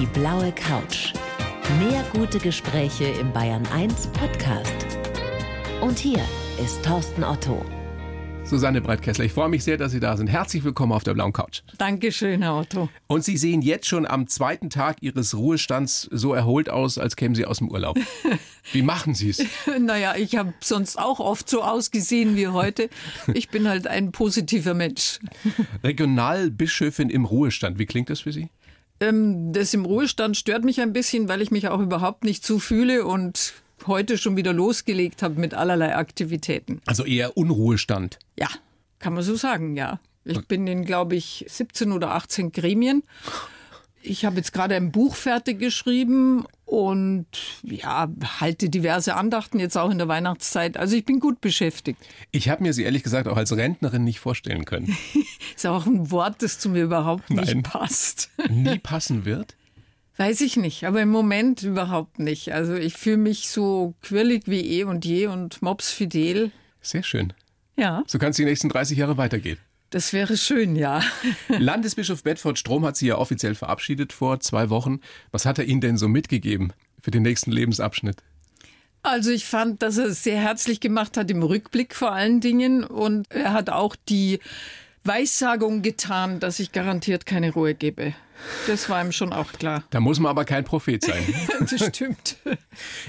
Die blaue Couch. Mehr gute Gespräche im Bayern 1 Podcast. Und hier ist Thorsten Otto. Susanne Breitkessler, ich freue mich sehr, dass Sie da sind. Herzlich willkommen auf der blauen Couch. Dankeschön, Herr Otto. Und Sie sehen jetzt schon am zweiten Tag Ihres Ruhestands so erholt aus, als kämen Sie aus dem Urlaub. Wie machen Sie es? Naja, ich habe sonst auch oft so ausgesehen wie heute. Ich bin halt ein positiver Mensch. Regionalbischöfin im Ruhestand, wie klingt das für Sie? Ähm, das im Ruhestand stört mich ein bisschen, weil ich mich auch überhaupt nicht so fühle und heute schon wieder losgelegt habe mit allerlei Aktivitäten. Also eher Unruhestand. Ja, kann man so sagen, ja. Ich bin in, glaube ich, 17 oder 18 Gremien. Ich habe jetzt gerade ein Buch fertig geschrieben und ja, halte diverse Andachten jetzt auch in der Weihnachtszeit. Also ich bin gut beschäftigt. Ich habe mir sie ehrlich gesagt auch als Rentnerin nicht vorstellen können. Ist auch ein Wort, das zu mir überhaupt nicht Nein. passt. Nie passen wird? Weiß ich nicht, aber im Moment überhaupt nicht. Also ich fühle mich so quirlig wie eh und je und mopsfidel. Sehr schön. Ja, So kann es die nächsten 30 Jahre weitergehen. Das wäre schön, ja. Landesbischof Bedford Strom hat Sie ja offiziell verabschiedet vor zwei Wochen. Was hat er Ihnen denn so mitgegeben für den nächsten Lebensabschnitt? Also ich fand, dass er es sehr herzlich gemacht hat im Rückblick vor allen Dingen und er hat auch die Weissagung getan, dass ich garantiert keine Ruhe gebe. Das war ihm schon auch klar. Da muss man aber kein Prophet sein. Das stimmt.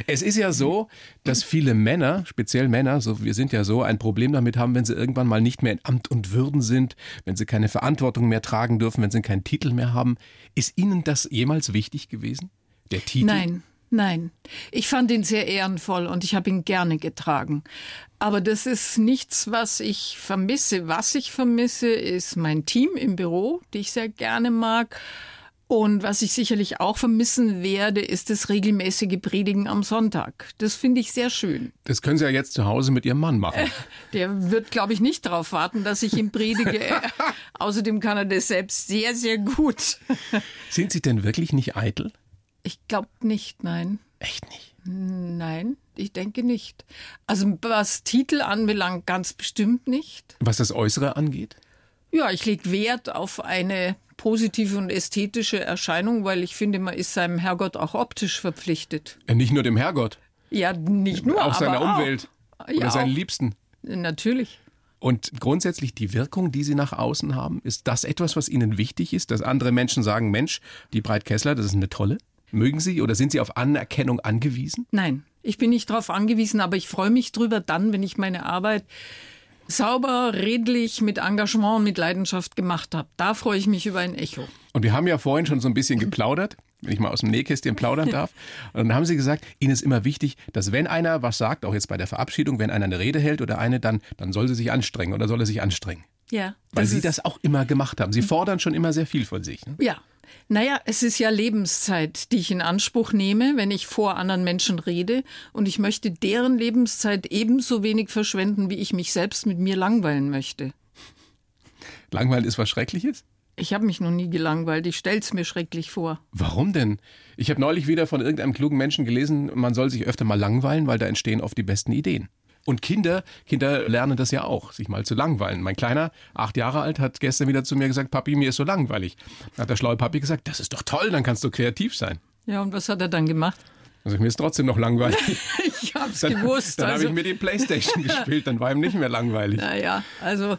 Es ist ja so, dass viele Männer, speziell Männer, so wir sind ja so, ein Problem damit haben, wenn sie irgendwann mal nicht mehr in Amt und Würden sind, wenn sie keine Verantwortung mehr tragen dürfen, wenn sie keinen Titel mehr haben. Ist Ihnen das jemals wichtig gewesen? Der Titel? Nein, nein. Ich fand ihn sehr ehrenvoll und ich habe ihn gerne getragen. Aber das ist nichts, was ich vermisse. Was ich vermisse, ist mein Team im Büro, die ich sehr gerne mag. Und was ich sicherlich auch vermissen werde, ist das regelmäßige Predigen am Sonntag. Das finde ich sehr schön. Das können Sie ja jetzt zu Hause mit Ihrem Mann machen. Der wird, glaube ich, nicht darauf warten, dass ich ihm predige. Außerdem kann er das selbst sehr, sehr gut. Sind Sie denn wirklich nicht eitel? Ich glaube nicht, nein. Echt nicht. Nein, ich denke nicht. Also was Titel anbelangt, ganz bestimmt nicht. Was das Äußere angeht? Ja, ich lege Wert auf eine positive und ästhetische Erscheinung, weil ich finde, man ist seinem Herrgott auch optisch verpflichtet. Ja, nicht nur dem Herrgott, Ja, nicht nur, auch seiner auch. Umwelt oder Ja, seinen auch. Liebsten. Natürlich. Und grundsätzlich die Wirkung, die Sie nach außen haben, ist das etwas, was Ihnen wichtig ist, dass andere Menschen sagen, Mensch, die Breit Kessler, das ist eine tolle. Mögen Sie oder sind Sie auf Anerkennung angewiesen? Nein, ich bin nicht darauf angewiesen, aber ich freue mich drüber dann, wenn ich meine Arbeit sauber, redlich, mit Engagement und mit Leidenschaft gemacht habe. Da freue ich mich über ein Echo. Und wir haben ja vorhin schon so ein bisschen geplaudert, wenn ich mal aus dem Nähkästchen plaudern darf. Und dann haben Sie gesagt, Ihnen ist immer wichtig, dass wenn einer was sagt, auch jetzt bei der Verabschiedung, wenn einer eine Rede hält oder eine, dann, dann soll sie sich anstrengen oder soll er sich anstrengen. Ja, Weil Sie das auch immer gemacht haben. Sie fordern schon immer sehr viel von sich. Ne? Ja. Naja, es ist ja Lebenszeit, die ich in Anspruch nehme, wenn ich vor anderen Menschen rede. Und ich möchte deren Lebenszeit ebenso wenig verschwenden, wie ich mich selbst mit mir langweilen möchte. Langweilen ist was Schreckliches? Ich habe mich noch nie gelangweilt. Ich stell's mir schrecklich vor. Warum denn? Ich habe neulich wieder von irgendeinem klugen Menschen gelesen, man soll sich öfter mal langweilen, weil da entstehen oft die besten Ideen. Und Kinder, Kinder lernen das ja auch, sich mal zu langweilen. Mein Kleiner, acht Jahre alt, hat gestern wieder zu mir gesagt, Papi, mir ist so langweilig. Dann hat der schlaue Papi gesagt, das ist doch toll, dann kannst du kreativ sein. Ja, und was hat er dann gemacht? Also mir ist trotzdem noch langweilig. Ich hab's Dann, gewusst. dann habe also, ich mir die Playstation gespielt, dann war ihm nicht mehr langweilig. naja, also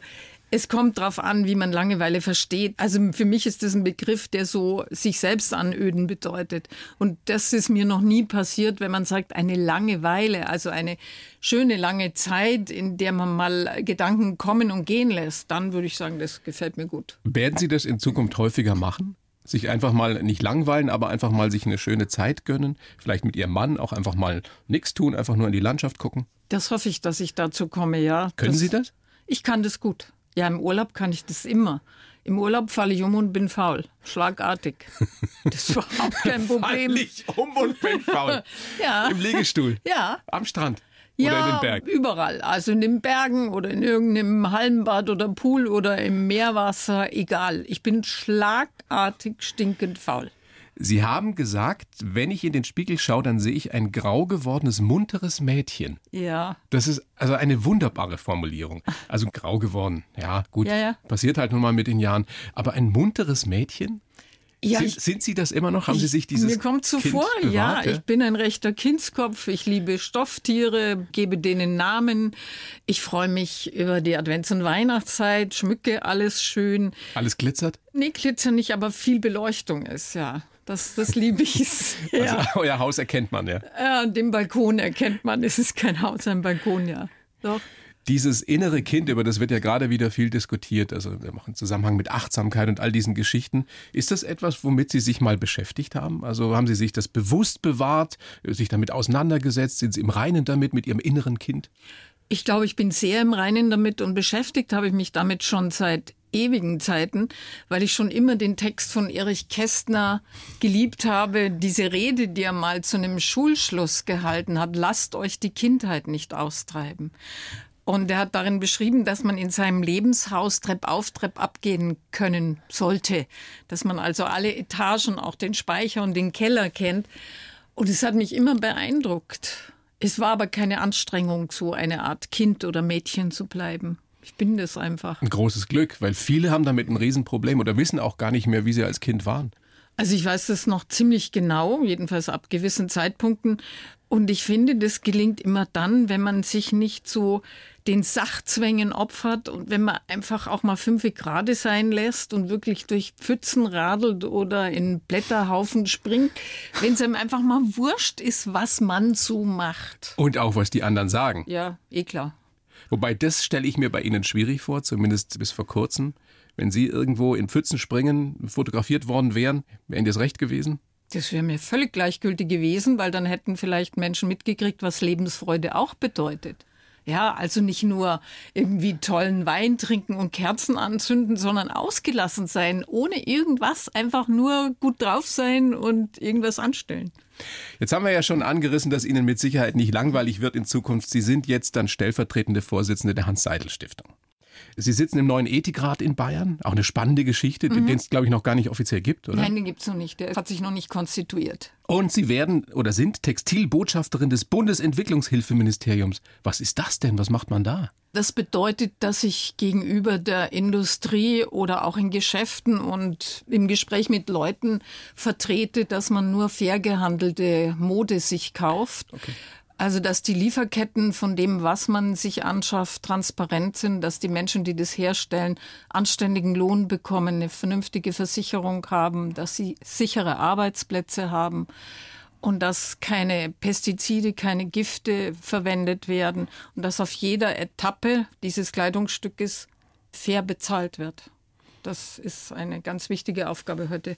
es kommt drauf an, wie man Langeweile versteht. Also für mich ist das ein Begriff, der so sich selbst anöden bedeutet. Und das ist mir noch nie passiert, wenn man sagt, eine Langeweile, also eine schöne lange Zeit, in der man mal Gedanken kommen und gehen lässt, dann würde ich sagen, das gefällt mir gut. Werden Sie das in Zukunft häufiger machen? Sich einfach mal nicht langweilen, aber einfach mal sich eine schöne Zeit gönnen? Vielleicht mit Ihrem Mann auch einfach mal nichts tun, einfach nur in die Landschaft gucken? Das hoffe ich, dass ich dazu komme, ja. Können Sie das? Ich kann das gut. Ja, im Urlaub kann ich das immer. Im Urlaub falle ich um und bin faul. Schlagartig. Das ist überhaupt kein Problem. Fall ich um und bin faul. Ja. Im Liegestuhl. Ja. Am Strand. Ja, Oder in den Bergen. überall. Also in den Bergen oder in irgendeinem Hallenbad oder Pool oder im Meerwasser, egal. Ich bin schlagartig stinkend faul. Sie haben gesagt, wenn ich in den Spiegel schaue, dann sehe ich ein grau gewordenes, munteres Mädchen. Ja. Das ist also eine wunderbare Formulierung. Also grau geworden, ja gut, Ja, ja. passiert halt nun mal mit den Jahren. Aber ein munteres Mädchen? Ja, sind, sind, Sie das immer noch? Haben Sie sich dieses Mir kommt so kind vor, bewahrt, ja, ich bin ein rechter Kindskopf. Ich liebe Stofftiere, gebe denen Namen. Ich freue mich über die Advents- und Weihnachtszeit, schmücke alles schön. Alles glitzert? Nee, glitzert nicht, aber viel Beleuchtung ist, ja. Das, das liebe ich sehr. Also euer Haus erkennt man, ja? Ja, den Balkon erkennt man. Es ist kein Haus, ein Balkon, ja. Doch. Dieses innere Kind, über das wird ja gerade wieder viel diskutiert, also im Zusammenhang mit Achtsamkeit und all diesen Geschichten. Ist das etwas, womit Sie sich mal beschäftigt haben? Also haben Sie sich das bewusst bewahrt, sich damit auseinandergesetzt? Sind Sie im Reinen damit, mit Ihrem inneren Kind? Ich glaube, ich bin sehr im Reinen damit und beschäftigt habe ich mich damit schon seit ewigen Zeiten, weil ich schon immer den Text von Erich Kästner geliebt habe. Diese Rede, die er mal zu einem Schulschluss gehalten hat, lasst euch die Kindheit nicht austreiben. Und er hat darin beschrieben, dass man in seinem Lebenshaus Trepp auf, Trepp abgehen können sollte. Dass man also alle Etagen, auch den Speicher und den Keller kennt. Und es hat mich immer beeindruckt. Es war aber keine Anstrengung, so eine Art Kind oder Mädchen zu bleiben. Ich bin das einfach. Ein großes Glück, weil viele haben damit ein Riesenproblem oder wissen auch gar nicht mehr, wie sie als Kind waren. Also ich weiß das noch ziemlich genau, jedenfalls ab gewissen Zeitpunkten. Und ich finde, das gelingt immer dann, wenn man sich nicht so den Sachzwängen opfert und wenn man einfach auch mal fünf Grad sein lässt und wirklich durch Pfützen radelt oder in Blätterhaufen springt, wenn es einem einfach mal wurscht ist, was man so macht. Und auch, was die anderen sagen. Ja, eh klar. Wobei das stelle ich mir bei Ihnen schwierig vor, zumindest bis vor kurzem. Wenn Sie irgendwo in Pfützen springen, fotografiert worden wären, wäre Ihnen das recht gewesen? Das wäre mir völlig gleichgültig gewesen, weil dann hätten vielleicht Menschen mitgekriegt, was Lebensfreude auch bedeutet. Ja, also nicht nur irgendwie tollen Wein trinken und Kerzen anzünden, sondern ausgelassen sein, ohne irgendwas, einfach nur gut drauf sein und irgendwas anstellen. Jetzt haben wir ja schon angerissen, dass Ihnen mit Sicherheit nicht langweilig wird in Zukunft. Sie sind jetzt dann stellvertretende Vorsitzende der Hans-Seidel-Stiftung. Sie sitzen im neuen Ethikrat in Bayern. Auch eine spannende Geschichte, mhm. den es, glaube ich, noch gar nicht offiziell gibt, oder? Nein, den gibt es noch nicht. Der hat sich noch nicht konstituiert. Und Sie werden oder sind Textilbotschafterin des Bundesentlwicklungshilfeministeriums. Was ist das denn? Was macht man da? Das bedeutet, dass ich gegenüber der Industrie oder auch in Geschäften und im Gespräch mit Leuten vertrete, dass man nur fair gehandelte Mode sich kauft. Okay. Also, dass die Lieferketten von dem, was man sich anschafft, transparent sind, dass die Menschen, die das herstellen, anständigen Lohn bekommen, eine vernünftige Versicherung haben, dass sie sichere Arbeitsplätze haben und dass keine Pestizide, keine Gifte verwendet werden und dass auf jeder Etappe dieses Kleidungsstückes fair bezahlt wird. Das ist eine ganz wichtige Aufgabe heute.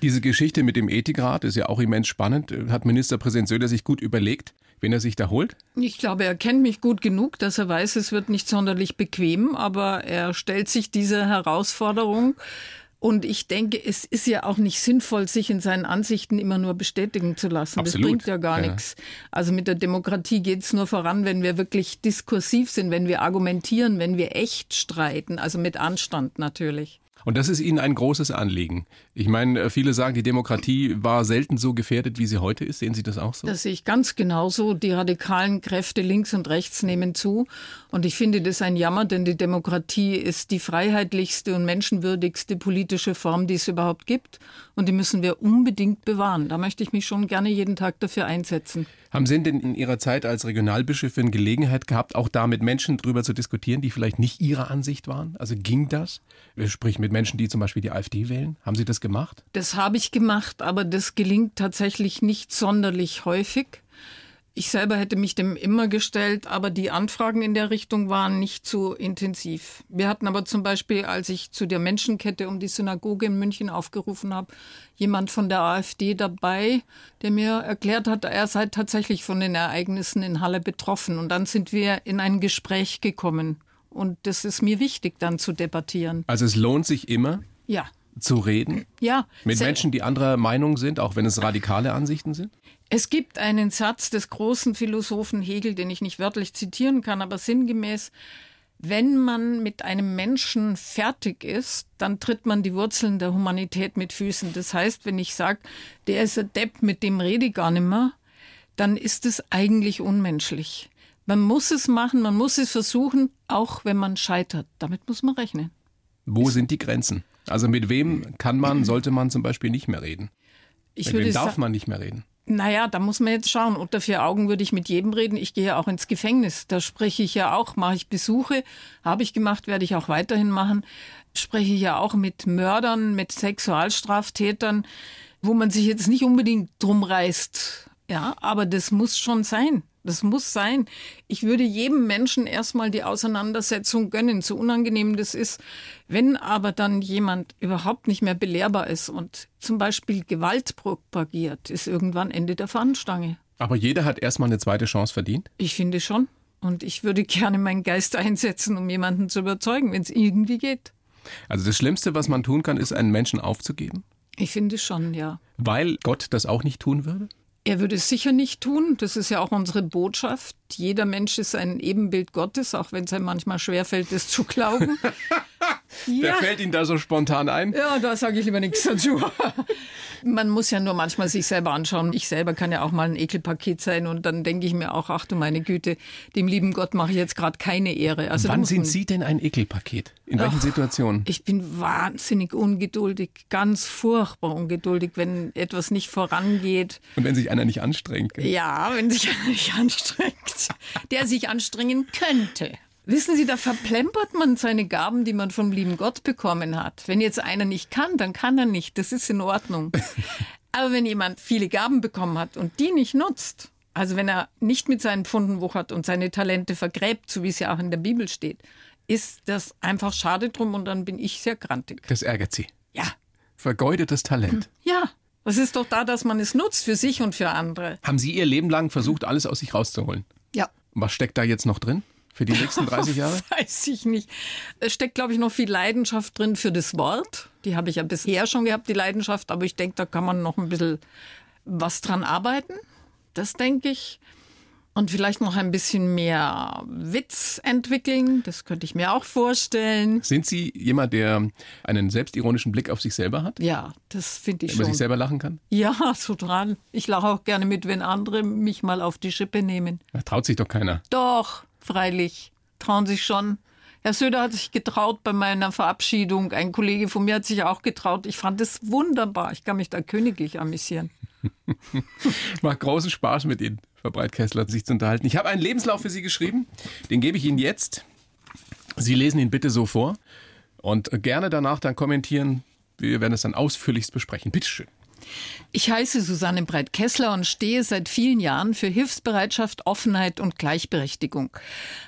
Diese Geschichte mit dem Ethikrat ist ja auch immens spannend. Hat Ministerpräsident Söder sich gut überlegt, wen er sich da holt? Ich glaube, er kennt mich gut genug, dass er weiß, es wird nicht sonderlich bequem, aber er stellt sich dieser Herausforderung. Und ich denke, es ist ja auch nicht sinnvoll, sich in seinen Ansichten immer nur bestätigen zu lassen. Absolut. Das bringt ja gar ja. nichts. Also mit der Demokratie geht es nur voran, wenn wir wirklich diskursiv sind, wenn wir argumentieren, wenn wir echt streiten, also mit Anstand natürlich. Und das ist Ihnen ein großes Anliegen. Ich meine, äh, viele sagen, die Demokratie war selten so gefährdet, wie sie heute ist. Sehen Sie das auch so? Das sehe ich ganz genauso. Die radikalen Kräfte links und rechts nehmen zu. Und ich finde das ein Jammer, denn die Demokratie ist die freiheitlichste und menschenwürdigste politische Form, die es überhaupt gibt. Und die müssen wir unbedingt bewahren. Da möchte ich mich schon gerne jeden Tag dafür einsetzen. Haben Sie denn in Ihrer Zeit als Regionalbischöfin Gelegenheit gehabt, auch da mit Menschen drüber zu diskutieren, die vielleicht nicht Ihrer Ansicht waren? Also ging das? Sprich mit Menschen, die zum Beispiel die AfD wählen. Haben Sie das gemacht? Das habe ich gemacht, aber das gelingt tatsächlich nicht sonderlich häufig. Ich selber hätte mich dem immer gestellt, aber die Anfragen in der Richtung waren nicht so intensiv. Wir hatten aber zum Beispiel, als ich zu der Menschenkette um die Synagoge in München aufgerufen habe, jemand von der AfD dabei, der mir erklärt hat, er sei tatsächlich von den Ereignissen in Halle betroffen. Und dann sind wir in ein Gespräch gekommen. Und das ist mir wichtig, dann zu debattieren. Also es lohnt sich immer? Ja zu reden? Ja. Mit Menschen, die anderer Meinung sind, auch wenn es radikale Ansichten sind? Es gibt einen Satz des großen Philosophen Hegel, den ich nicht wörtlich zitieren kann, aber sinngemäß, wenn man mit einem Menschen fertig ist, dann tritt man die Wurzeln der Humanität mit Füßen. Das heißt, wenn ich sage, der ist ein Depp, mit dem rede ich gar nicht mehr, dann ist es eigentlich unmenschlich. Man muss es machen, man muss es versuchen, auch wenn man scheitert. Damit muss man rechnen. Wo sind die Grenzen? Also mit wem kann man, sollte man zum Beispiel nicht mehr reden? Ich mit wem darf man nicht mehr reden? Naja, da muss man jetzt schauen. Unter vier Augen würde ich mit jedem reden. Ich gehe ja auch ins Gefängnis. Da spreche ich ja auch, mache ich Besuche, habe ich gemacht, werde ich auch weiterhin machen. Spreche ich ja auch mit Mördern, mit Sexualstraftätern, wo man sich jetzt nicht unbedingt drum reißt. Ja, aber das muss schon sein. Das muss sein. Ich würde jedem Menschen erstmal die Auseinandersetzung gönnen, so unangenehm das ist. Wenn aber dann jemand überhaupt nicht mehr belehrbar ist und zum Beispiel Gewalt propagiert, ist irgendwann Ende der Fahnenstange. Aber jeder hat erstmal eine zweite Chance verdient. Ich finde schon. Und ich würde gerne meinen Geist einsetzen, um jemanden zu überzeugen, wenn es irgendwie geht. Also das Schlimmste, was man tun kann, ist, einen Menschen aufzugeben, Ich finde schon, ja. weil Gott das auch nicht tun würde. Er würde es sicher nicht tun. Das ist ja auch unsere Botschaft. Jeder Mensch ist ein Ebenbild Gottes, auch wenn es einem manchmal schwerfällt, das zu glauben. Wer fällt Ihnen da so spontan ein? Ja, da sage ich lieber nichts dazu. Man muss ja nur manchmal sich selber anschauen. Ich selber kann ja auch mal ein Ekelpaket sein und dann denke ich mir auch, ach du meine Güte, dem lieben Gott mache ich jetzt gerade keine Ehre. Also Wann sind Sie denn ein Ekelpaket? In welchen Situationen? Ich bin wahnsinnig ungeduldig, ganz furchtbar ungeduldig, wenn etwas nicht vorangeht. Und wenn sich einer nicht anstrengt? gell? Ja, wenn sich einer nicht anstrengt, der sich anstrengen könnte. Wissen Sie, da verplempert man seine Gaben, die man vom lieben Gott bekommen hat. Wenn jetzt einer nicht kann, dann kann er nicht. Das ist in Ordnung. Aber wenn jemand viele Gaben bekommen hat und die nicht nutzt, also wenn er nicht mit seinen Pfunden wuchert und seine Talente vergräbt, so wie es ja auch in der Bibel steht, ist das einfach schade drum und dann bin ich sehr grantig. Das ärgert Sie. Ja, Vergeudetes Talent. ja. Was ist doch da, dass man es nutzt für sich und für andere? Haben Sie Ihr Leben lang versucht, alles aus sich rauszuholen? Ja. Was steckt da jetzt noch drin für die nächsten 30 Jahre? Weiß ich nicht. Es steckt, glaube ich, noch viel Leidenschaft drin für das Wort. Die habe ich ja bisher schon gehabt, die Leidenschaft. Aber ich denke, da kann man noch ein bisschen was dran arbeiten. Das denke ich. Und vielleicht noch ein bisschen mehr Witz entwickeln. Das könnte ich mir auch vorstellen. Sind Sie jemand, der einen selbstironischen Blick auf sich selber hat? Ja, das finde ich Über sich schon. selber lachen kann? Ja, so dran. Ich lache auch gerne mit, wenn andere mich mal auf die Schippe nehmen. Da traut sich doch keiner. Doch, freilich. Trauen sich schon. Herr Söder hat sich getraut bei meiner Verabschiedung. Ein Kollege von mir hat sich auch getraut. Ich fand es wunderbar. Ich kann mich da königlich amüsieren. Macht großen Spaß mit Ihnen, Frau Breitkessler, sich zu unterhalten. Ich habe einen Lebenslauf für Sie geschrieben. Den gebe ich Ihnen jetzt. Sie lesen ihn bitte so vor und gerne danach dann kommentieren. Wir werden es dann ausführlichst besprechen. Bitte schön. Ich heiße Susanne Breit-Kessler und stehe seit vielen Jahren für Hilfsbereitschaft, Offenheit und Gleichberechtigung.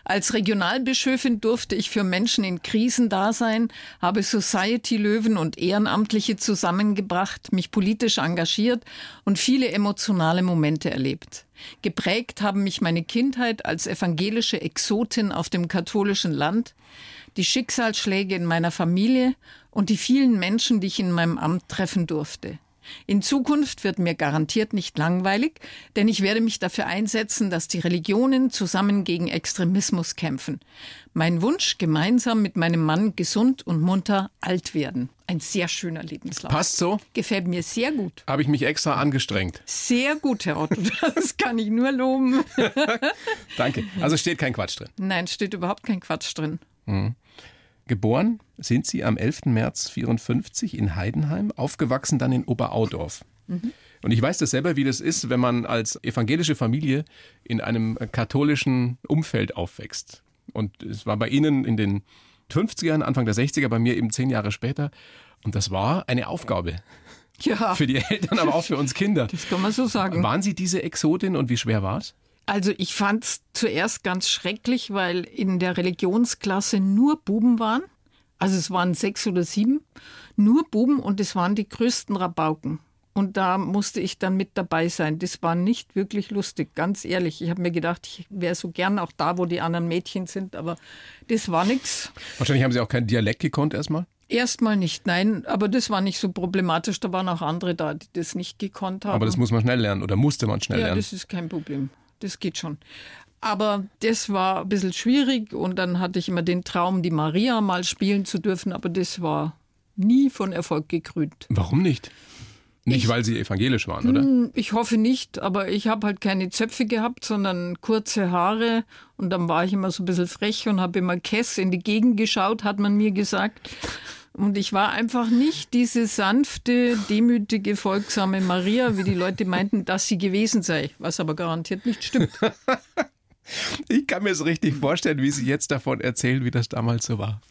Als Regionalbischöfin durfte ich für Menschen in Krisen da sein, habe Society-Löwen und Ehrenamtliche zusammengebracht, mich politisch engagiert und viele emotionale Momente erlebt. Geprägt haben mich meine Kindheit als evangelische Exotin auf dem katholischen Land, die Schicksalsschläge in meiner Familie und die vielen Menschen, die ich in meinem Amt treffen durfte. In Zukunft wird mir garantiert nicht langweilig, denn ich werde mich dafür einsetzen, dass die Religionen zusammen gegen Extremismus kämpfen. Mein Wunsch, gemeinsam mit meinem Mann gesund und munter alt werden. Ein sehr schöner Lebenslauf. Passt so? Gefällt mir sehr gut. Habe ich mich extra angestrengt. Sehr gut, Herr Otto. Das kann ich nur loben. Danke. Also steht kein Quatsch drin. Nein, steht überhaupt kein Quatsch drin. Geboren sind Sie am 11. März 54 in Heidenheim, aufgewachsen dann in Oberaudorf. Und ich weiß das selber, wie das ist, wenn man als evangelische Familie in einem katholischen Umfeld aufwächst. Und es war bei Ihnen in den 50ern, Anfang der 60er, bei mir eben zehn Jahre später. Und das war eine Aufgabe Ja, für die Eltern, aber auch für uns Kinder. das kann man so sagen. Waren Sie diese Exotin und wie schwer war es? Also ich fand es zuerst ganz schrecklich, weil in der Religionsklasse nur Buben waren. Also es waren sechs oder sieben, nur Buben und es waren die größten Rabauken. Und da musste ich dann mit dabei sein. Das war nicht wirklich lustig, ganz ehrlich. Ich habe mir gedacht, ich wäre so gern auch da, wo die anderen Mädchen sind, aber das war nichts. Wahrscheinlich haben Sie auch keinen Dialekt gekonnt erstmal. Erstmal nicht, nein, aber das war nicht so problematisch. Da waren auch andere da, die das nicht gekonnt haben. Aber das muss man schnell lernen oder musste man schnell Ja, lernen. das ist kein Problem. Das geht schon. Aber das war ein bisschen schwierig und dann hatte ich immer den Traum, die Maria mal spielen zu dürfen, aber das war nie von Erfolg gekrönt. Warum nicht? Nicht, weil Sie evangelisch waren, oder? Hm, Ich hoffe nicht, aber ich habe halt keine Zöpfe gehabt, sondern kurze Haare und dann war ich immer so ein bisschen frech und habe immer Kess in die Gegend geschaut, hat man mir gesagt. Und ich war einfach nicht diese sanfte, demütige, folgsame Maria, wie die Leute meinten, dass sie gewesen sei, was aber garantiert nicht stimmt. Ich kann mir es richtig vorstellen, wie Sie jetzt davon erzählen, wie das damals so war.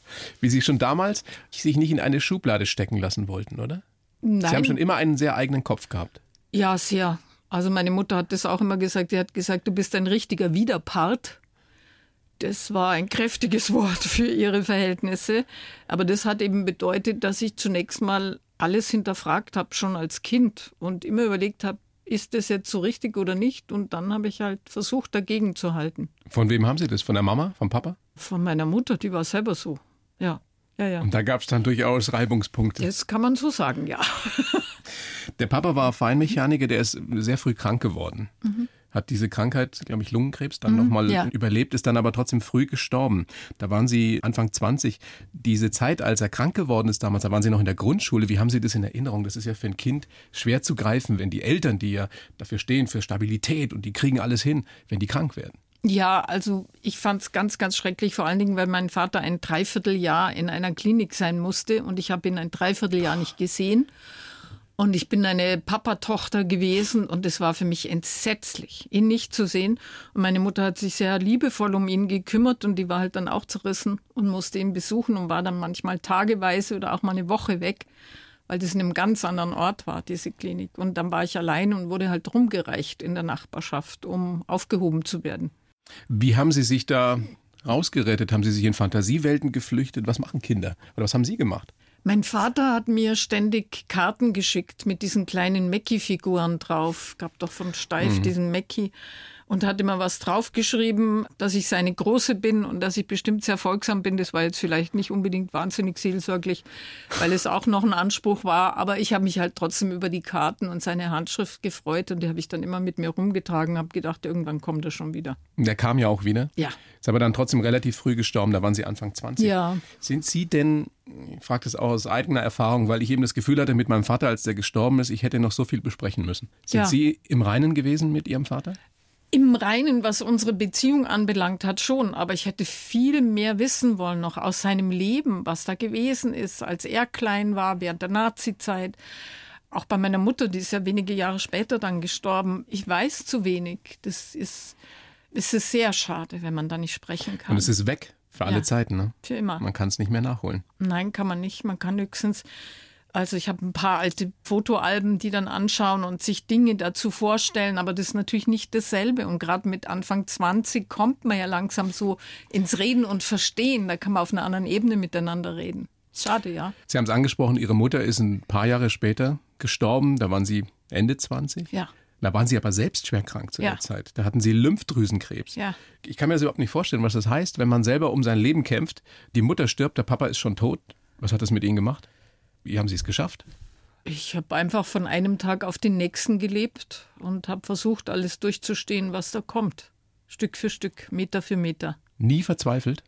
Wie Sie schon damals sich nicht in eine Schublade stecken lassen wollten, oder? Nein. Sie haben schon immer einen sehr eigenen Kopf gehabt. Ja, sehr. Also meine Mutter hat das auch immer gesagt. Sie hat gesagt, du bist ein richtiger Widerpart. Das war ein kräftiges Wort für ihre Verhältnisse. Aber das hat eben bedeutet, dass ich zunächst mal alles hinterfragt habe, schon als Kind und immer überlegt habe, ist das jetzt so richtig oder nicht? Und dann habe ich halt versucht, dagegen zu halten. Von wem haben Sie das? Von der Mama? Vom Papa? Von meiner Mutter, die war selber so. Ja, ja, ja. Und da gab es dann durchaus Reibungspunkte. Das kann man so sagen, ja. Der Papa war Feinmechaniker, der ist sehr früh krank geworden. Mhm. Hat diese Krankheit, glaube ich, Lungenkrebs, dann mhm, nochmal ja. überlebt, ist dann aber trotzdem früh gestorben. Da waren Sie Anfang 20. Diese Zeit, als er krank geworden ist damals, da waren Sie noch in der Grundschule. Wie haben Sie das in Erinnerung? Das ist ja für ein Kind schwer zu greifen, wenn die Eltern, die ja dafür stehen, für Stabilität und die kriegen alles hin, wenn die krank werden. Ja, also ich fand es ganz, ganz schrecklich, vor allen Dingen, weil mein Vater ein Dreivierteljahr in einer Klinik sein musste und ich habe ihn ein Dreivierteljahr nicht gesehen. Und ich bin eine Papatochter gewesen und es war für mich entsetzlich, ihn nicht zu sehen. Und meine Mutter hat sich sehr liebevoll um ihn gekümmert und die war halt dann auch zerrissen und musste ihn besuchen und war dann manchmal tageweise oder auch mal eine Woche weg, weil das in einem ganz anderen Ort war, diese Klinik. Und dann war ich allein und wurde halt rumgereicht in der Nachbarschaft, um aufgehoben zu werden. Wie haben Sie sich da rausgerettet? Haben Sie sich in Fantasiewelten geflüchtet? Was machen Kinder? Oder was haben Sie gemacht? Mein Vater hat mir ständig Karten geschickt mit diesen kleinen Mackie-Figuren drauf. Gab doch von Steif mhm. diesen Mackie und hat immer was draufgeschrieben, dass ich seine Große bin und dass ich bestimmt sehr folgsam bin. Das war jetzt vielleicht nicht unbedingt wahnsinnig seelsorglich, weil es auch noch ein Anspruch war. Aber ich habe mich halt trotzdem über die Karten und seine Handschrift gefreut und die habe ich dann immer mit mir rumgetragen, habe gedacht, irgendwann kommt er schon wieder. Der kam ja auch wieder. Ja. Ist aber dann trotzdem relativ früh gestorben, da waren Sie Anfang 20. Ja. Sind Sie denn, ich frage das auch aus eigener Erfahrung, weil ich eben das Gefühl hatte mit meinem Vater, als der gestorben ist, ich hätte noch so viel besprechen müssen. Sind ja. Sie im Reinen gewesen mit Ihrem Vater? Im Reinen, was unsere Beziehung anbelangt hat, schon. Aber ich hätte viel mehr wissen wollen noch aus seinem Leben, was da gewesen ist, als er klein war, während der Nazizeit. Auch bei meiner Mutter, die ist ja wenige Jahre später dann gestorben. Ich weiß zu wenig. Das ist, es ist sehr schade, wenn man da nicht sprechen kann. Und es ist weg für alle ja, Zeiten, ne? Für immer. Man kann es nicht mehr nachholen. Nein, kann man nicht. Man kann höchstens also ich habe ein paar alte Fotoalben, die dann anschauen und sich Dinge dazu vorstellen, aber das ist natürlich nicht dasselbe. Und gerade mit Anfang 20 kommt man ja langsam so ins Reden und Verstehen. Da kann man auf einer anderen Ebene miteinander reden. Schade, ja. Sie haben es angesprochen, Ihre Mutter ist ein paar Jahre später gestorben. Da waren Sie Ende 20. Ja. Da waren Sie aber selbst schwer krank zu ja. der Zeit. Da hatten Sie Lymphdrüsenkrebs. Ja. Ich kann mir das überhaupt nicht vorstellen, was das heißt, wenn man selber um sein Leben kämpft. Die Mutter stirbt, der Papa ist schon tot. Was hat das mit Ihnen gemacht? Wie haben Sie es geschafft? Ich habe einfach von einem Tag auf den nächsten gelebt und habe versucht, alles durchzustehen, was da kommt. Stück für Stück, Meter für Meter. Nie verzweifelt?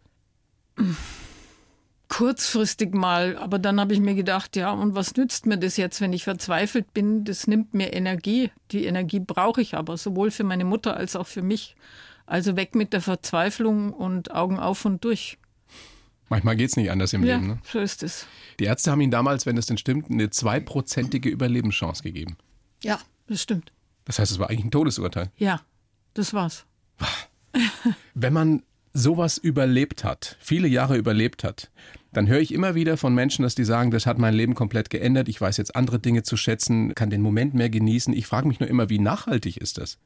Kurzfristig mal, aber dann habe ich mir gedacht, ja, und was nützt mir das jetzt, wenn ich verzweifelt bin? Das nimmt mir Energie. Die Energie brauche ich aber, sowohl für meine Mutter als auch für mich. Also weg mit der Verzweiflung und Augen auf und durch. Manchmal geht es nicht anders im ja, Leben. Ne? so ist es. Die Ärzte haben Ihnen damals, wenn es denn stimmt, eine zweiprozentige Überlebenschance gegeben. Ja, das stimmt. Das heißt, es war eigentlich ein Todesurteil. Ja, das war's. Wenn man sowas überlebt hat, viele Jahre überlebt hat, dann höre ich immer wieder von Menschen, dass die sagen, das hat mein Leben komplett geändert, ich weiß jetzt andere Dinge zu schätzen, kann den Moment mehr genießen. Ich frage mich nur immer, wie nachhaltig ist das?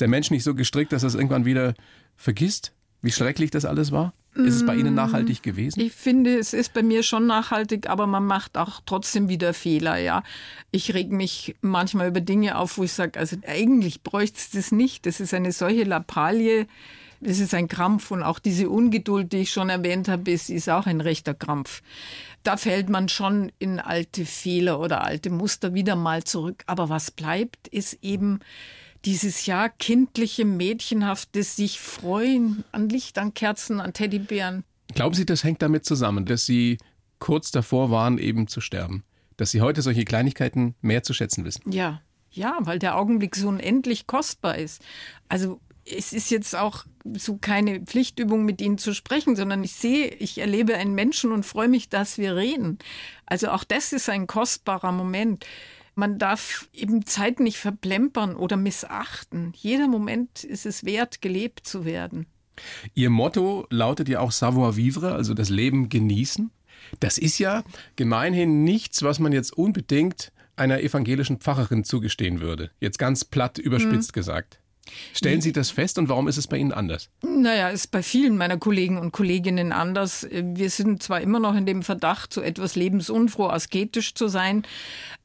Der Mensch nicht so gestrickt, dass er es irgendwann wieder vergisst, wie schrecklich das alles war? Ist es bei Ihnen nachhaltig gewesen? Ich finde, es ist bei mir schon nachhaltig, aber man macht auch trotzdem wieder Fehler, ja. Ich reg mich manchmal über Dinge auf, wo ich sage, also eigentlich bräuchte es das nicht. Das ist eine solche Lappalie, das ist ein Krampf und auch diese Ungeduld, die ich schon erwähnt habe, ist, ist auch ein rechter Krampf. Da fällt man schon in alte Fehler oder alte Muster wieder mal zurück. Aber was bleibt, ist eben dieses ja kindliche, mädchenhafte sich freuen an Licht, an Kerzen, an Teddybären. Glauben Sie, das hängt damit zusammen, dass Sie kurz davor waren, eben zu sterben? Dass Sie heute solche Kleinigkeiten mehr zu schätzen wissen? Ja, ja, weil der Augenblick so unendlich kostbar ist. Also es ist jetzt auch so keine Pflichtübung, mit Ihnen zu sprechen, sondern ich sehe, ich erlebe einen Menschen und freue mich, dass wir reden. Also auch das ist ein kostbarer Moment. Man darf eben Zeit nicht verplempern oder missachten. Jeder Moment ist es wert, gelebt zu werden. Ihr Motto lautet ja auch Savoir vivre, also das Leben genießen. Das ist ja gemeinhin nichts, was man jetzt unbedingt einer evangelischen Pfarrerin zugestehen würde. Jetzt ganz platt überspitzt mhm. gesagt. Stellen Sie das fest und warum ist es bei Ihnen anders? Naja, ist bei vielen meiner Kollegen und Kolleginnen anders. Wir sind zwar immer noch in dem Verdacht, so etwas lebensunfroh, asketisch zu sein,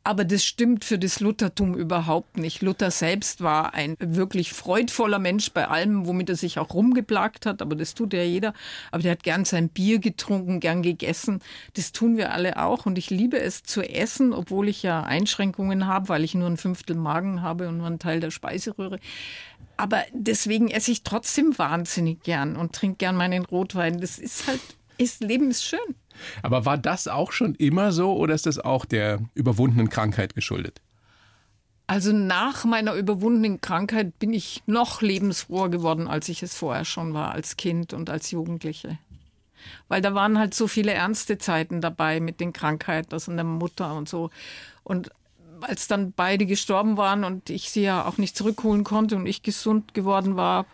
aber das stimmt für das Luthertum überhaupt nicht. Luther selbst war ein wirklich freudvoller Mensch bei allem, womit er sich auch rumgeplagt hat, aber das tut ja jeder. Aber der hat gern sein Bier getrunken, gern gegessen. Das tun wir alle auch und ich liebe es zu essen, obwohl ich ja Einschränkungen habe, weil ich nur ein Fünftel Magen habe und nur einen Teil der Speiseröhre. Aber deswegen esse ich trotzdem wahnsinnig gern und trinke gern meinen Rotwein. Das ist halt, ist, Leben ist schön. Aber war das auch schon immer so oder ist das auch der überwundenen Krankheit geschuldet? Also nach meiner überwundenen Krankheit bin ich noch lebensfroher geworden, als ich es vorher schon war, als Kind und als Jugendliche. Weil da waren halt so viele ernste Zeiten dabei mit den Krankheiten, also der Mutter und so. Und als dann beide gestorben waren und ich sie ja auch nicht zurückholen konnte und ich gesund geworden war,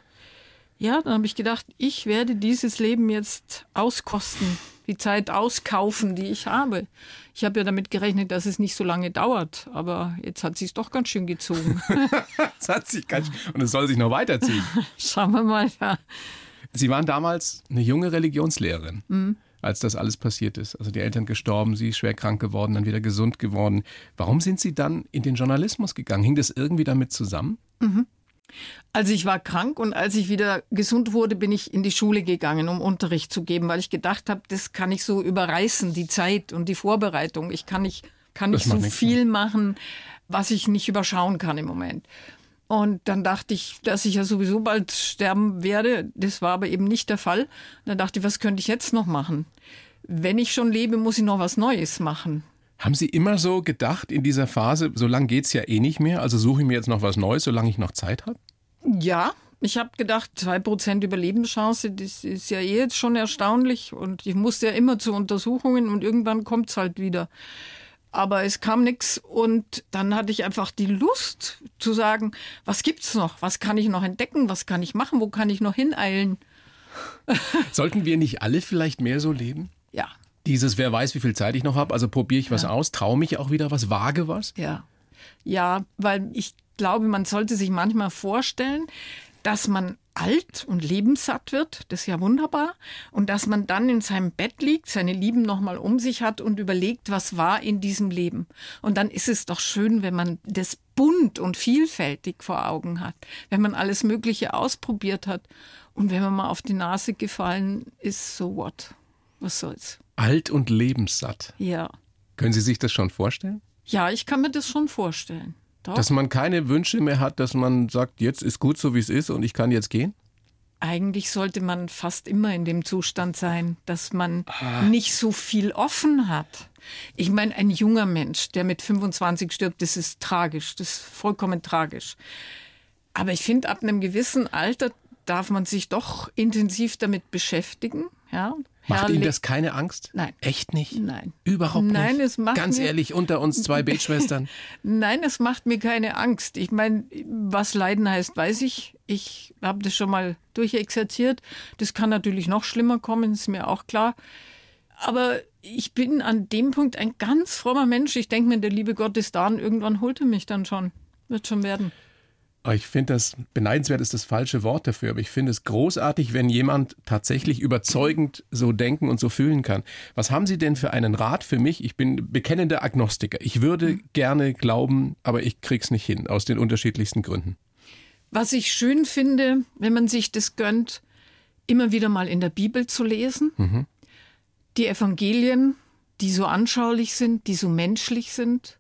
ja, dann habe ich gedacht, ich werde dieses Leben jetzt auskosten, die Zeit auskaufen, die ich habe. Ich habe ja damit gerechnet, dass es nicht so lange dauert, aber jetzt hat sich doch ganz schön gezogen. es hat sich ganz und es soll sich noch weiterziehen. Schauen wir mal, ja. Sie waren damals eine junge Religionslehrerin. Mhm als das alles passiert ist. Also die Eltern gestorben, sie schwer krank geworden, dann wieder gesund geworden. Warum sind Sie dann in den Journalismus gegangen? Hing das irgendwie damit zusammen? Mhm. Also ich war krank und als ich wieder gesund wurde, bin ich in die Schule gegangen, um Unterricht zu geben, weil ich gedacht habe, das kann ich so überreißen, die Zeit und die Vorbereitung. Ich kann nicht, kann nicht so viel machen, was ich nicht überschauen kann im Moment. Und dann dachte ich, dass ich ja sowieso bald sterben werde. Das war aber eben nicht der Fall. dann dachte ich, was könnte ich jetzt noch machen? Wenn ich schon lebe, muss ich noch was Neues machen. Haben Sie immer so gedacht in dieser Phase, so lange geht es ja eh nicht mehr, also suche ich mir jetzt noch was Neues, solange ich noch Zeit habe? Ja, ich habe gedacht, 2% Überlebenschance, das ist ja eh jetzt schon erstaunlich. Und ich musste ja immer zu Untersuchungen und irgendwann kommt es halt wieder aber es kam nichts und dann hatte ich einfach die Lust zu sagen, was gibt's noch? Was kann ich noch entdecken? Was kann ich machen? Wo kann ich noch hineilen? Sollten wir nicht alle vielleicht mehr so leben? Dieses, wer weiß, wie viel Zeit ich noch habe, also probiere ich was ja. aus, traue mich auch wieder was, wage was? Ja. Ja, weil ich glaube, man sollte sich manchmal vorstellen, dass man alt und lebenssatt wird, das ist ja wunderbar, und dass man dann in seinem Bett liegt, seine Lieben nochmal um sich hat und überlegt, was war in diesem Leben. Und dann ist es doch schön, wenn man das bunt und vielfältig vor Augen hat, wenn man alles Mögliche ausprobiert hat und wenn man mal auf die Nase gefallen ist, so what? Was soll's? Alt und lebenssatt. Ja. Können Sie sich das schon vorstellen? Ja, ich kann mir das schon vorstellen. Doch. Dass man keine Wünsche mehr hat, dass man sagt, jetzt ist gut so, wie es ist und ich kann jetzt gehen? Eigentlich sollte man fast immer in dem Zustand sein, dass man ah. nicht so viel offen hat. Ich meine, ein junger Mensch, der mit 25 stirbt, das ist tragisch, das ist vollkommen tragisch. Aber ich finde, ab einem gewissen Alter darf man sich doch intensiv damit beschäftigen. Ja, Macht Ihnen das keine Angst? Nein. Echt nicht? Nein. Überhaupt Nein, nicht? Es macht Ganz ehrlich, unter uns zwei Betschwestern. Nein, es macht mir keine Angst. Ich meine, was Leiden heißt, weiß ich. Ich habe das schon mal durchexerziert. Das kann natürlich noch schlimmer kommen, ist mir auch klar. Aber ich bin an dem Punkt ein ganz frommer Mensch. Ich denke mir, der liebe Gott ist da und irgendwann holt er mich dann schon. Wird schon werden. Ich finde das, beneidenswert ist das falsche Wort dafür, aber ich finde es großartig, wenn jemand tatsächlich überzeugend so denken und so fühlen kann. Was haben Sie denn für einen Rat für mich? Ich bin bekennender Agnostiker. Ich würde mhm. gerne glauben, aber ich krieg's nicht hin, aus den unterschiedlichsten Gründen. Was ich schön finde, wenn man sich das gönnt, immer wieder mal in der Bibel zu lesen. Mhm. Die Evangelien, die so anschaulich sind, die so menschlich sind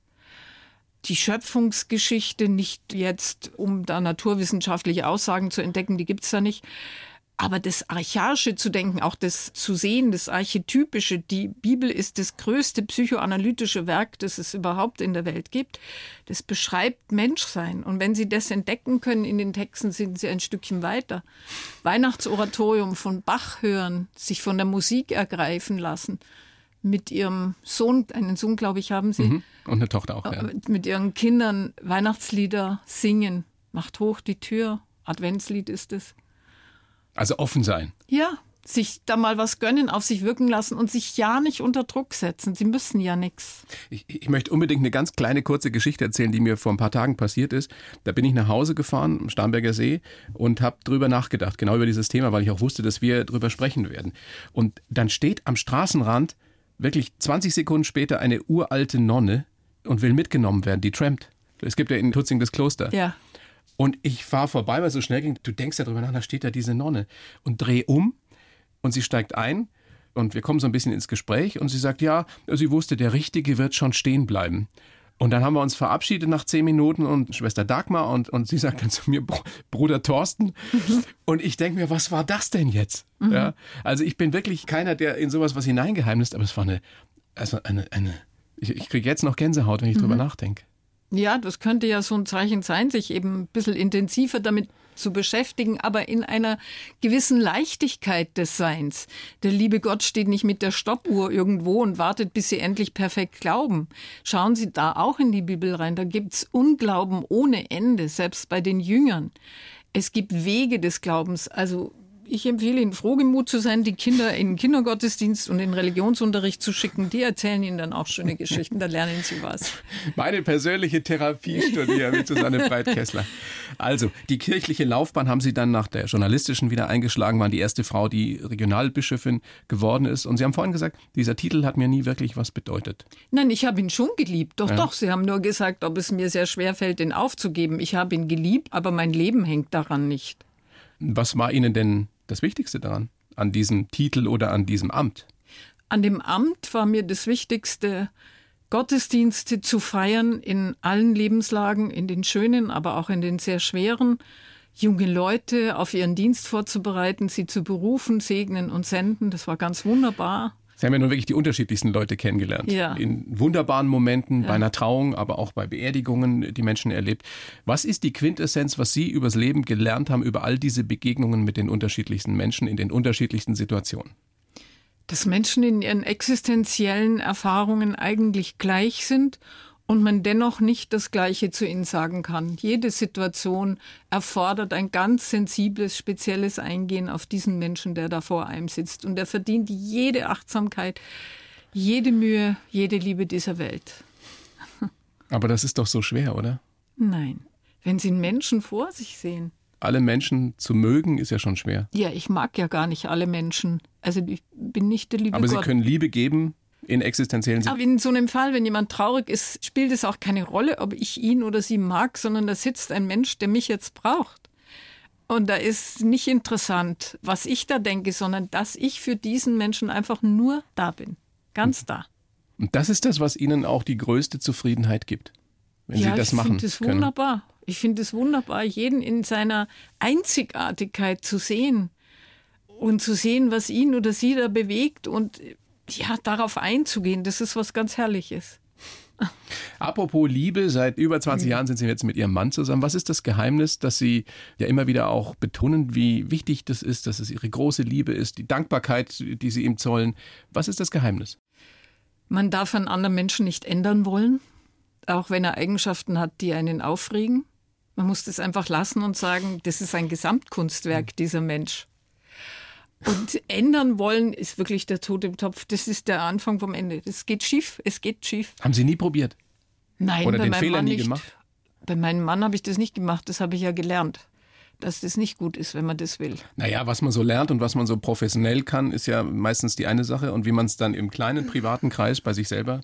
die Schöpfungsgeschichte nicht jetzt, um da naturwissenschaftliche Aussagen zu entdecken, die gibt es da nicht. Aber das Archaische zu denken, auch das zu sehen, das Archetypische, die Bibel ist das größte psychoanalytische Werk, das es überhaupt in der Welt gibt. Das beschreibt Menschsein. Und wenn Sie das entdecken können in den Texten, sind Sie ein Stückchen weiter. Weihnachtsoratorium von Bach hören, sich von der Musik ergreifen lassen mit ihrem Sohn, einen Sohn, glaube ich, haben sie. Mhm. Und eine Tochter auch, ja. Mit ihren Kindern Weihnachtslieder singen. Macht hoch die Tür. Adventslied ist es. Also offen sein. Ja, sich da mal was gönnen, auf sich wirken lassen und sich ja nicht unter Druck setzen. Sie müssen ja nichts. Ich, ich, möchte unbedingt eine ganz kleine kurze Geschichte erzählen, die mir vor ein paar Tagen passiert ist. Da bin ich nach Hause gefahren am Starnberger See und habe drüber nachgedacht, genau über dieses Thema, weil ich auch wusste, dass wir drüber sprechen werden. Und dann steht am Straßenrand wirklich 20 Sekunden später eine uralte Nonne und will mitgenommen werden, die trampt. Es gibt ja in Tutzing das Kloster. Ja. Und ich fahre vorbei, weil es so schnell ging. Du denkst ja drüber nach, da steht da diese Nonne. Und dreh um und sie steigt ein und wir kommen so ein bisschen ins Gespräch und sie sagt, ja, sie wusste, der Richtige wird schon stehen bleiben. Und dann haben wir uns verabschiedet nach zehn Minuten und Schwester Dagmar und, und sie sagt dann zu mir, Bruder Thorsten. Und ich denke mir, was war das denn jetzt? Mhm. Ja, also ich bin wirklich keiner, der in sowas was hineingeheimnist, aber es war eine, also eine, eine ich, ich kriege jetzt noch Gänsehaut, wenn ich mhm. drüber nachdenke. Ja, das könnte ja so ein Zeichen sein, sich eben ein bisschen intensiver damit zu beschäftigen, aber in einer gewissen Leichtigkeit des Seins. Der liebe Gott steht nicht mit der Stoppuhr irgendwo und wartet, bis Sie endlich perfekt glauben. Schauen Sie da auch in die Bibel rein. Da gibt's Unglauben ohne Ende, selbst bei den Jüngern. Es gibt Wege des Glaubens. Also ich empfehle Ihnen, frohgemut zu sein, die Kinder in den Kindergottesdienst und in den Religionsunterricht zu schicken. Die erzählen Ihnen dann auch schöne Geschichten, da lernen Sie was. Meine persönliche Therapiestunde hier mit Susanne Breitkessler. Also, die kirchliche Laufbahn haben Sie dann nach der journalistischen wieder eingeschlagen, waren die erste Frau, die Regionalbischöfin geworden ist. Und Sie haben vorhin gesagt, dieser Titel hat mir nie wirklich was bedeutet. Nein, ich habe ihn schon geliebt. Doch, ja. doch. Sie haben nur gesagt, ob es mir sehr schwer fällt, den aufzugeben. Ich habe ihn geliebt, aber mein Leben hängt daran nicht. Was war Ihnen denn das Wichtigste daran, an diesem Titel oder an diesem Amt? An dem Amt war mir das Wichtigste, Gottesdienste zu feiern in allen Lebenslagen, in den schönen, aber auch in den sehr schweren, junge Leute auf ihren Dienst vorzubereiten, sie zu berufen, segnen und senden. Das war ganz wunderbar. Sie haben ja nun wirklich die unterschiedlichsten Leute kennengelernt. Ja. In wunderbaren Momenten, ja. bei einer Trauung, aber auch bei Beerdigungen, die Menschen erlebt. Was ist die Quintessenz, was Sie übers Leben gelernt haben, über all diese Begegnungen mit den unterschiedlichsten Menschen in den unterschiedlichsten Situationen? Dass Menschen in ihren existenziellen Erfahrungen eigentlich gleich sind und man dennoch nicht das Gleiche zu ihnen sagen kann. Jede Situation erfordert ein ganz sensibles, spezielles Eingehen auf diesen Menschen, der da vor einem sitzt. Und er verdient jede Achtsamkeit, jede Mühe, jede Liebe dieser Welt. Aber das ist doch so schwer, oder? Nein. Wenn Sie einen Menschen vor sich sehen. Alle Menschen zu mögen, ist ja schon schwer. Ja, ich mag ja gar nicht alle Menschen. Also ich bin nicht der liebe Aber Gott. Sie können Liebe geben, in existenziellen Situationen. Aber in so einem Fall, wenn jemand traurig ist, spielt es auch keine Rolle, ob ich ihn oder sie mag, sondern da sitzt ein Mensch, der mich jetzt braucht. Und da ist nicht interessant, was ich da denke, sondern dass ich für diesen Menschen einfach nur da bin. Ganz da. Und das ist das, was Ihnen auch die größte Zufriedenheit gibt, wenn ja, Sie das machen. Ich finde es wunderbar. Ich finde es wunderbar, jeden in seiner Einzigartigkeit zu sehen und zu sehen, was ihn oder sie da bewegt und ja, darauf einzugehen, das ist was ganz Herrliches. Apropos Liebe, seit über 20 mhm. Jahren sind Sie jetzt mit Ihrem Mann zusammen. Was ist das Geheimnis, dass Sie ja immer wieder auch betonen, wie wichtig das ist, dass es Ihre große Liebe ist, die Dankbarkeit, die Sie ihm zollen? Was ist das Geheimnis? Man darf einen anderen Menschen nicht ändern wollen, auch wenn er Eigenschaften hat, die einen aufregen. Man muss das einfach lassen und sagen, das ist ein Gesamtkunstwerk, mhm. dieser Mensch. Und ändern wollen ist wirklich der Tod im Topf. Das ist der Anfang vom Ende. Das geht schief. Es geht schief. Haben Sie nie probiert? Nein, Oder den Fehler Mann nie nicht. gemacht? Bei meinem Mann habe ich das nicht gemacht. Das habe ich ja gelernt. Dass das nicht gut ist, wenn man das will. Naja, was man so lernt und was man so professionell kann, ist ja meistens die eine Sache. Und wie man es dann im kleinen privaten Kreis bei sich selber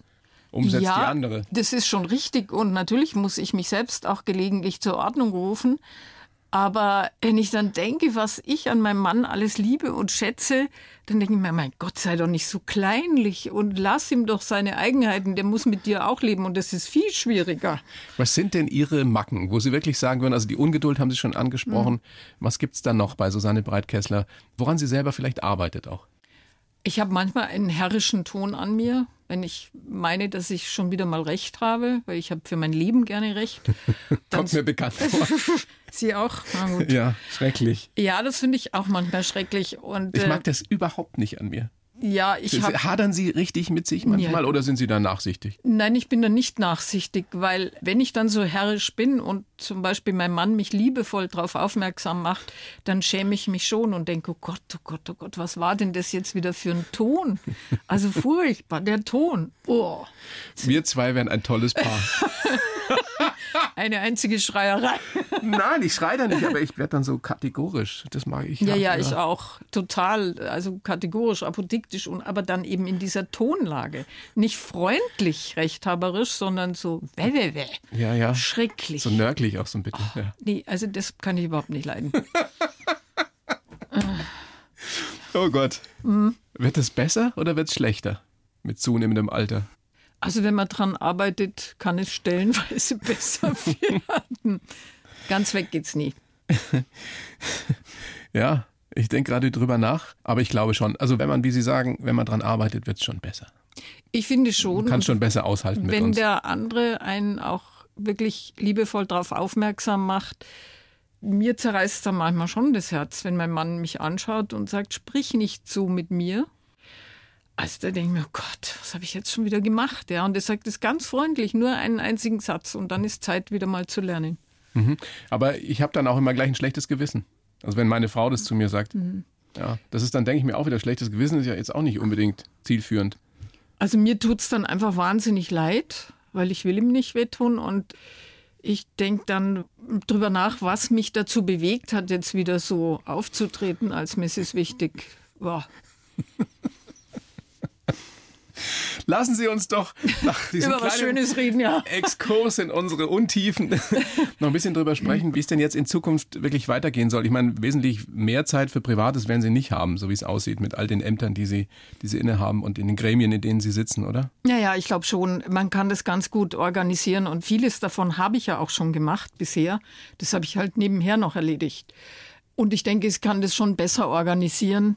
umsetzt, ja, die andere. Das ist schon richtig. Und natürlich muss ich mich selbst auch gelegentlich zur Ordnung rufen. Aber wenn ich dann denke, was ich an meinem Mann alles liebe und schätze, dann denke ich mir, mein Gott, sei doch nicht so kleinlich und lass ihm doch seine Eigenheiten. Der muss mit dir auch leben und das ist viel schwieriger. Was sind denn Ihre Macken, wo Sie wirklich sagen würden, also die Ungeduld haben Sie schon angesprochen. Mhm. Was gibt es dann noch bei Susanne Breitkessler, woran sie selber vielleicht arbeitet auch? Ich habe manchmal einen herrischen Ton an mir, wenn ich meine, dass ich schon wieder mal recht habe, weil ich habe für mein Leben gerne recht. Kommt mir bekannt vor. Sie auch? Ja, schrecklich. Ja, das finde ich auch manchmal schrecklich. Und, ich mag äh, das überhaupt nicht an mir. Ja, ich habe. Hadern Sie richtig mit sich manchmal ja. oder sind Sie da nachsichtig? Nein, ich bin da nicht nachsichtig, weil wenn ich dann so herrisch bin und zum Beispiel mein Mann mich liebevoll darauf aufmerksam macht, dann schäme ich mich schon und denke, oh Gott, oh Gott, oh Gott, was war denn das jetzt wieder für ein Ton? Also furchtbar, der Ton. Oh. Wir zwei wären ein tolles Paar. Eine einzige Schreierei. Nein, ich schreie da nicht, aber ich werde dann so kategorisch. Das mag ich. Ja, ja, ja, ich auch. Total. Also kategorisch, apodiktisch, und, aber dann eben in dieser Tonlage. Nicht freundlich rechthaberisch, sondern so weh, weh, weh. Ja, ja. Schrecklich. So nörglich auch so ein bisschen. Oh, ja. Nee, also das kann ich überhaupt nicht leiden. oh Gott. Mhm. Wird es besser oder wird es schlechter mit zunehmendem Alter? Also wenn man dran arbeitet, kann es stellenweise besser werden. Ganz weg geht's nie. ja, ich denke gerade drüber nach, aber ich glaube schon. Also wenn man, wie Sie sagen, wenn man dran arbeitet, wird es schon besser. Ich finde schon. Man kann schon besser aushalten mit wenn der andere einen auch wirklich liebevoll darauf aufmerksam macht, mir zerreißt es dann manchmal schon das Herz, wenn mein Mann mich anschaut und sagt, sprich nicht so mit mir. Also da denke ich mir, oh Gott, was habe ich jetzt schon wieder gemacht? Ja, und er sagt es ganz freundlich, nur einen einzigen Satz und dann ist Zeit, wieder mal zu lernen. Mhm. Aber ich habe dann auch immer gleich ein schlechtes Gewissen. Also wenn meine Frau das zu mir sagt, mhm. ja, das ist dann, denke ich mir auch wieder, schlechtes Gewissen ist ja jetzt auch nicht unbedingt zielführend. Also mir tut es dann einfach wahnsinnig leid, weil ich will ihm nicht wehtun und ich denke dann drüber nach, was mich dazu bewegt hat, jetzt wieder so aufzutreten als Mrs. Wichtig. Boah. Lassen Sie uns doch nach diesem Über was Schönes reden, ja. Exkurs in unsere Untiefen noch ein bisschen drüber sprechen, wie es denn jetzt in Zukunft wirklich weitergehen soll. Ich meine, wesentlich mehr Zeit für Privates werden Sie nicht haben, so wie es aussieht mit all den Ämtern, die Sie, die Sie innehaben und in den Gremien, in denen Sie sitzen, oder? Ja, ja, ich glaube schon. Man kann das ganz gut organisieren und vieles davon habe ich ja auch schon gemacht bisher. Das habe ich halt nebenher noch erledigt. Und ich denke, ich kann das schon besser organisieren.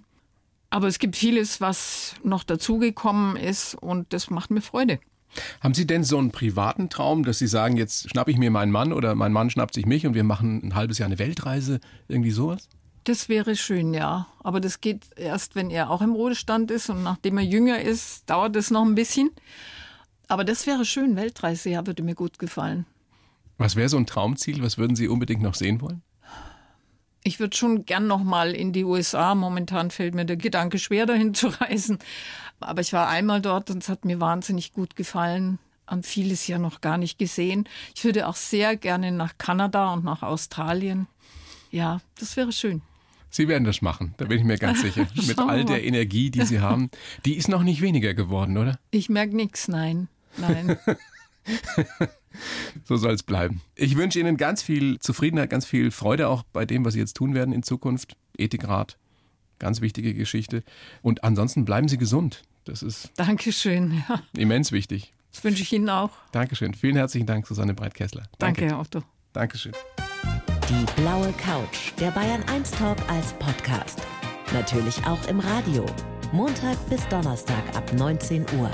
Aber es gibt vieles, was noch dazugekommen ist und das macht mir Freude. Haben Sie denn so einen privaten Traum, dass Sie sagen, jetzt schnappe ich mir meinen Mann oder mein Mann schnappt sich mich und wir machen ein halbes Jahr eine Weltreise? Irgendwie sowas? Das wäre schön, ja. Aber das geht erst, wenn er auch im Ruhestand ist und nachdem er jünger ist, dauert es noch ein bisschen. Aber das wäre schön, Weltreise, ja, würde mir gut gefallen. Was wäre so ein Traumziel? Was würden Sie unbedingt noch sehen wollen? Ich würde schon gern noch mal in die USA. Momentan fällt mir der Gedanke schwer, dahin zu reisen. Aber ich war einmal dort und es hat mir wahnsinnig gut gefallen. An vieles ja noch gar nicht gesehen. Ich würde auch sehr gerne nach Kanada und nach Australien. Ja, das wäre schön. Sie werden das machen, da bin ich mir ganz sicher. Mit all der Energie, die Sie haben. Die ist noch nicht weniger geworden, oder? Ich merke nichts, nein. Nein. so soll es bleiben. Ich wünsche Ihnen ganz viel Zufriedenheit, ganz viel Freude auch bei dem, was Sie jetzt tun werden in Zukunft. Ethikrat, ganz wichtige Geschichte. Und ansonsten bleiben Sie gesund. Das ist Dankeschön, ja. immens wichtig. Das wünsche ich Ihnen auch. Dankeschön. Vielen herzlichen Dank, Susanne Breitkessler. Danke, Danke Herr Otto. Dankeschön. Die blaue Couch, der Bayern 1 Talk als Podcast. Natürlich auch im Radio. Montag bis Donnerstag ab 19 Uhr.